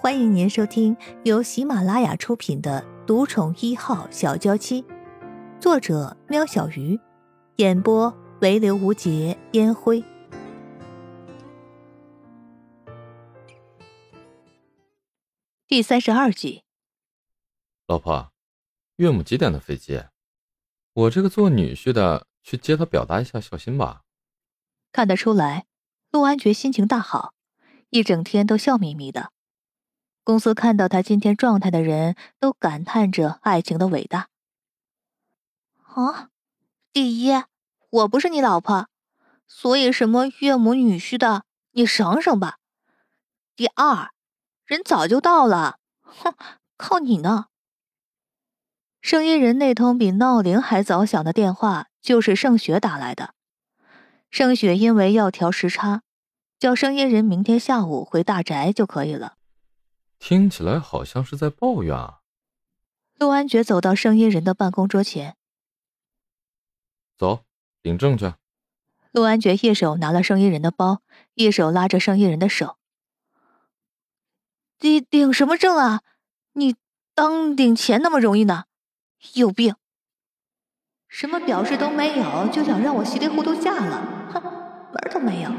欢迎您收听由喜马拉雅出品的《独宠一号小娇妻》，作者：喵小鱼，演播：唯刘无节烟灰。第三十二集，老婆，岳母几点的飞机？我这个做女婿的去接她，表达一下孝心吧。看得出来，陆安觉心情大好，一整天都笑眯眯的。公司看到他今天状态的人都感叹着爱情的伟大。啊，第一，我不是你老婆，所以什么岳母女婿的，你省省吧。第二，人早就到了，哼，靠你呢。声音人那通比闹铃还早响的电话，就是盛雪打来的。盛雪因为要调时差，叫声音人明天下午回大宅就可以了。听起来好像是在抱怨啊。陆安觉走到声音人的办公桌前，走，领证去。陆安觉一手拿了声音人的包，一手拉着声音人的手。你领什么证啊？你当领钱那么容易呢？有病！什么表示都没有，就想让我稀里糊涂嫁了？哼，门都没有！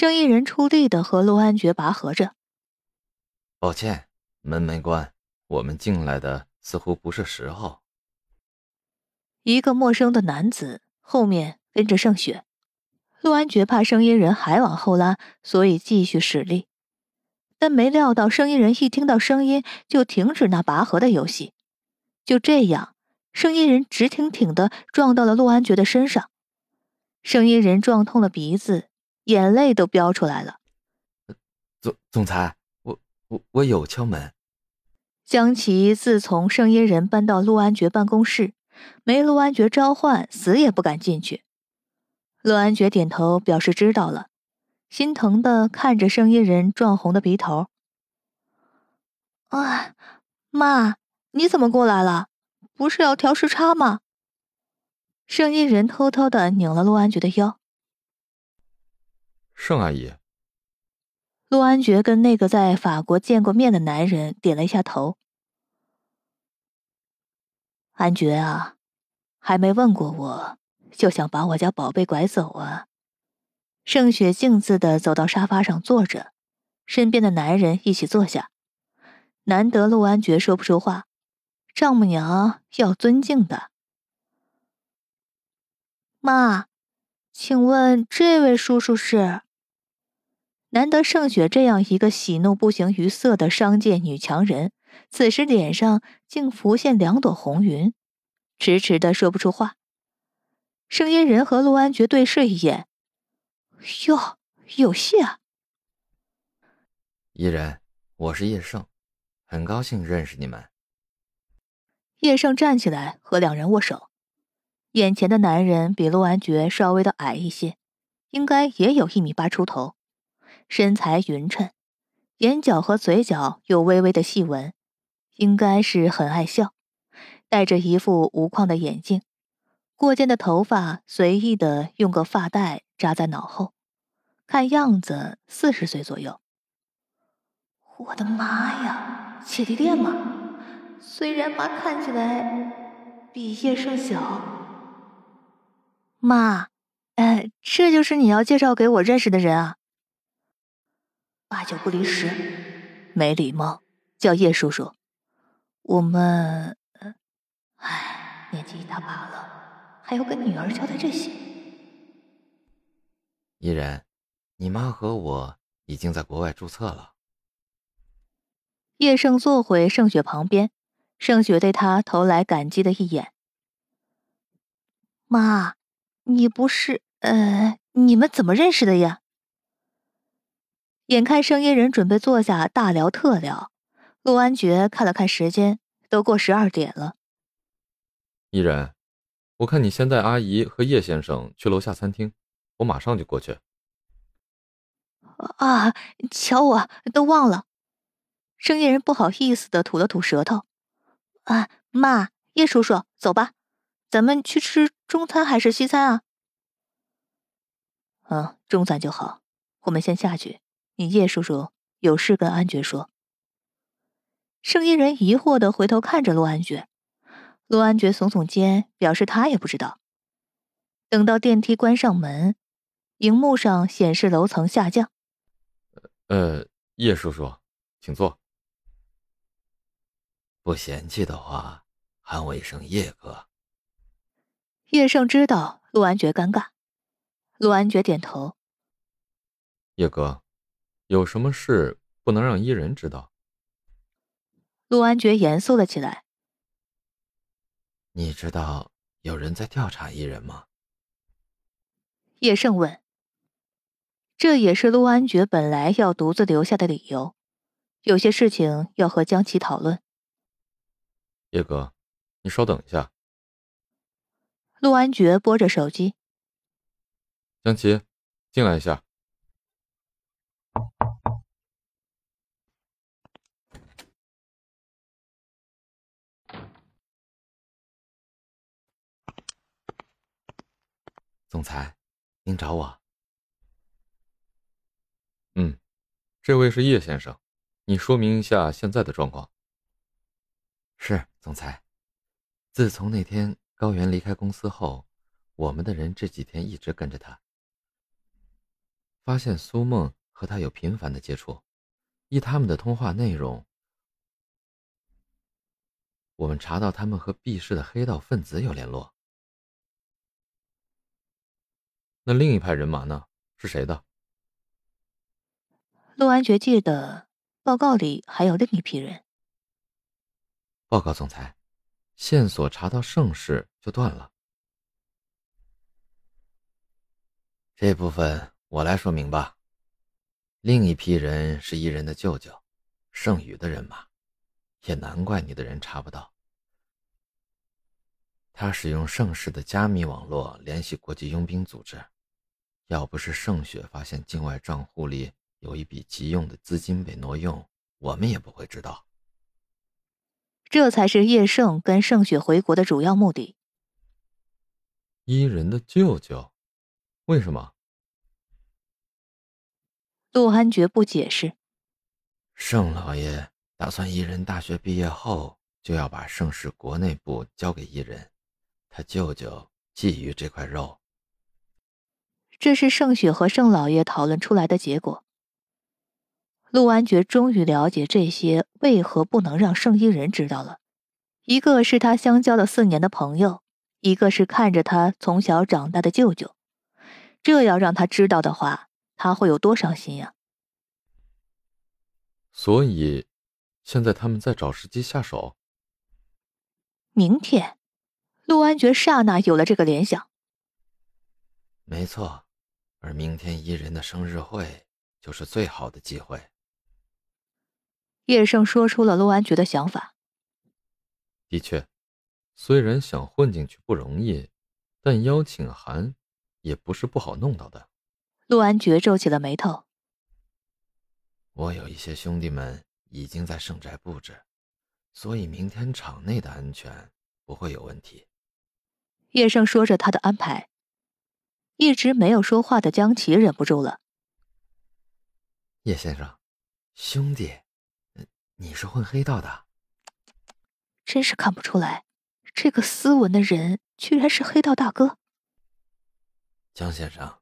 生意人出力的和陆安觉拔河着。抱歉，门没关，我们进来的似乎不是时候。一个陌生的男子后面跟着盛雪，陆安觉怕声音人还往后拉，所以继续使力，但没料到声音人一听到声音就停止那拔河的游戏。就这样，声音人直挺挺的撞到了陆安觉的身上，声音人撞痛了鼻子。眼泪都飙出来了。总总裁，我我我有敲门。江琪自从声音人搬到陆安觉办公室，没陆安觉召唤，死也不敢进去。陆安觉点头表示知道了，心疼的看着声音人撞红的鼻头。啊，妈，你怎么过来了？不是要调时差吗？声音人偷偷的拧了陆安觉的腰。盛阿姨，陆安觉跟那个在法国见过面的男人点了一下头。安觉啊，还没问过我，就想把我家宝贝拐走啊？盛雪径自的走到沙发上坐着，身边的男人一起坐下。难得陆安觉说不出话，丈母娘要尊敬的。妈，请问这位叔叔是？难得盛雪这样一个喜怒不形于色的商界女强人，此时脸上竟浮现两朵红云，迟迟的说不出话。声音人和陆安觉对视一眼，哟，有戏啊！伊人，我是叶盛，很高兴认识你们。叶盛站起来和两人握手，眼前的男人比陆安觉稍微的矮一些，应该也有一米八出头。身材匀称，眼角和嘴角有微微的细纹，应该是很爱笑。戴着一副无框的眼镜，过肩的头发随意的用个发带扎在脑后，看样子四十岁左右。我的妈呀，姐弟恋吗？虽然妈看起来比叶盛小。妈，哎，这就是你要介绍给我认识的人啊？八九不离十，没礼貌，叫叶叔叔。我们，唉，年纪一大把了，还要跟女儿交代这些。依然，你妈和我已经在国外注册了。叶盛坐回盛雪旁边，盛雪对他投来感激的一眼。妈，你不是……呃，你们怎么认识的呀？眼看生意人准备坐下大聊特聊，陆安觉看了看时间，都过十二点了。依然，我看你先带阿姨和叶先生去楼下餐厅，我马上就过去。啊，瞧我都忘了。生意人不好意思的吐了吐舌头。啊，妈，叶叔叔，走吧，咱们去吃中餐还是西餐啊？嗯，中餐就好。我们先下去。你叶叔叔有事跟安觉说。圣衣人疑惑的回头看着陆安觉，陆安觉耸耸肩，表示他也不知道。等到电梯关上门，荧幕上显示楼层下降。呃，叶叔叔，请坐。不嫌弃的话，喊我一声叶哥。叶盛知道陆安觉尴尬，陆安觉点头。叶哥，有什么事不能让伊人知道？陆安觉严肃了起来。你知道有人在调查伊人吗？叶盛问。这也是陆安觉本来要独自留下的理由，有些事情要和江琪讨论。叶哥，你稍等一下。陆安觉拨着手机。江琪，进来一下。总裁，您找我？嗯，这位是叶先生，你说明一下现在的状况。是总裁，自从那天高原离开公司后，我们的人这几天一直跟着他，发现苏梦和他有频繁的接触，依他们的通话内容，我们查到他们和 B 市的黑道分子有联络。那另一派人马呢？是谁的？陆安觉记得报告里还有另一批人。报告总裁，线索查到盛世就断了。这部分我来说明吧。另一批人是伊人的舅舅，盛宇的人马，也难怪你的人查不到。他使用盛世的加密网络联系国际佣兵组织，要不是盛雪发现境外账户里有一笔急用的资金被挪用，我们也不会知道。这才是叶盛跟盛雪回国的主要目的。伊人的舅舅，为什么？陆安觉不解释。盛老爷打算伊人大学毕业后就要把盛世国内部交给伊人。他舅舅觊觎这块肉，这是盛雪和盛老爷讨论出来的结果。陆安觉终于了解这些为何不能让盛一人知道了。一个是他相交了四年的朋友，一个是看着他从小长大的舅舅。这要让他知道的话，他会有多伤心呀！所以，现在他们在找时机下手。明天。陆安觉刹那有了这个联想。没错，而明天伊人的生日会就是最好的机会。叶盛说出了陆安觉的想法。的确，虽然想混进去不容易，但邀请函也不是不好弄到的。陆安觉皱起了眉头。我有一些兄弟们已经在圣宅布置，所以明天场内的安全不会有问题。叶盛说着他的安排，一直没有说话的江琪忍不住了：“叶先生，兄弟，你是混黑道的？真是看不出来，这个斯文的人居然是黑道大哥。”江先生，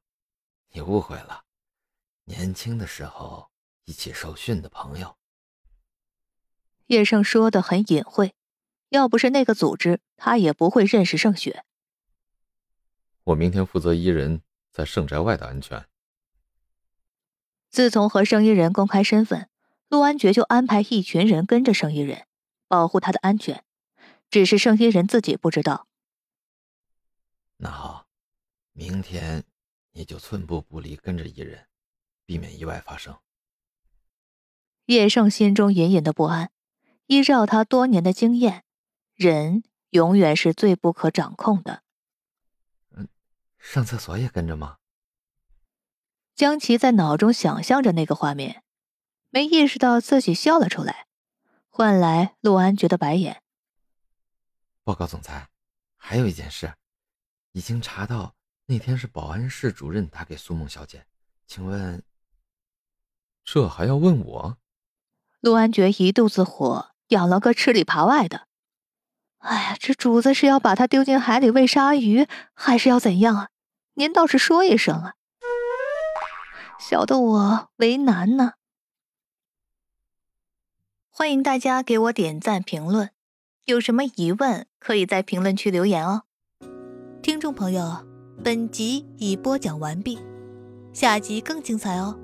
你误会了，年轻的时候一起受训的朋友。叶盛说的很隐晦，要不是那个组织，他也不会认识盛雪。我明天负责伊人在圣宅外的安全。自从和圣衣人公开身份，陆安觉就安排一群人跟着圣衣人，保护他的安全。只是圣衣人自己不知道。那好，明天你就寸步不离跟着伊人，避免意外发生。叶盛心中隐隐的不安。依照他多年的经验，人永远是最不可掌控的。上厕所也跟着吗？江琪在脑中想象着那个画面，没意识到自己笑了出来，换来陆安觉的白眼。报告总裁，还有一件事，已经查到那天是保安室主任打给苏梦小姐，请问这还要问我？陆安觉一肚子火，养了个吃里扒外的。哎呀，这主子是要把他丢进海里喂鲨鱼，还是要怎样啊？您倒是说一声啊！小的我为难呢。欢迎大家给我点赞评论，有什么疑问可以在评论区留言哦。听众朋友，本集已播讲完毕，下集更精彩哦。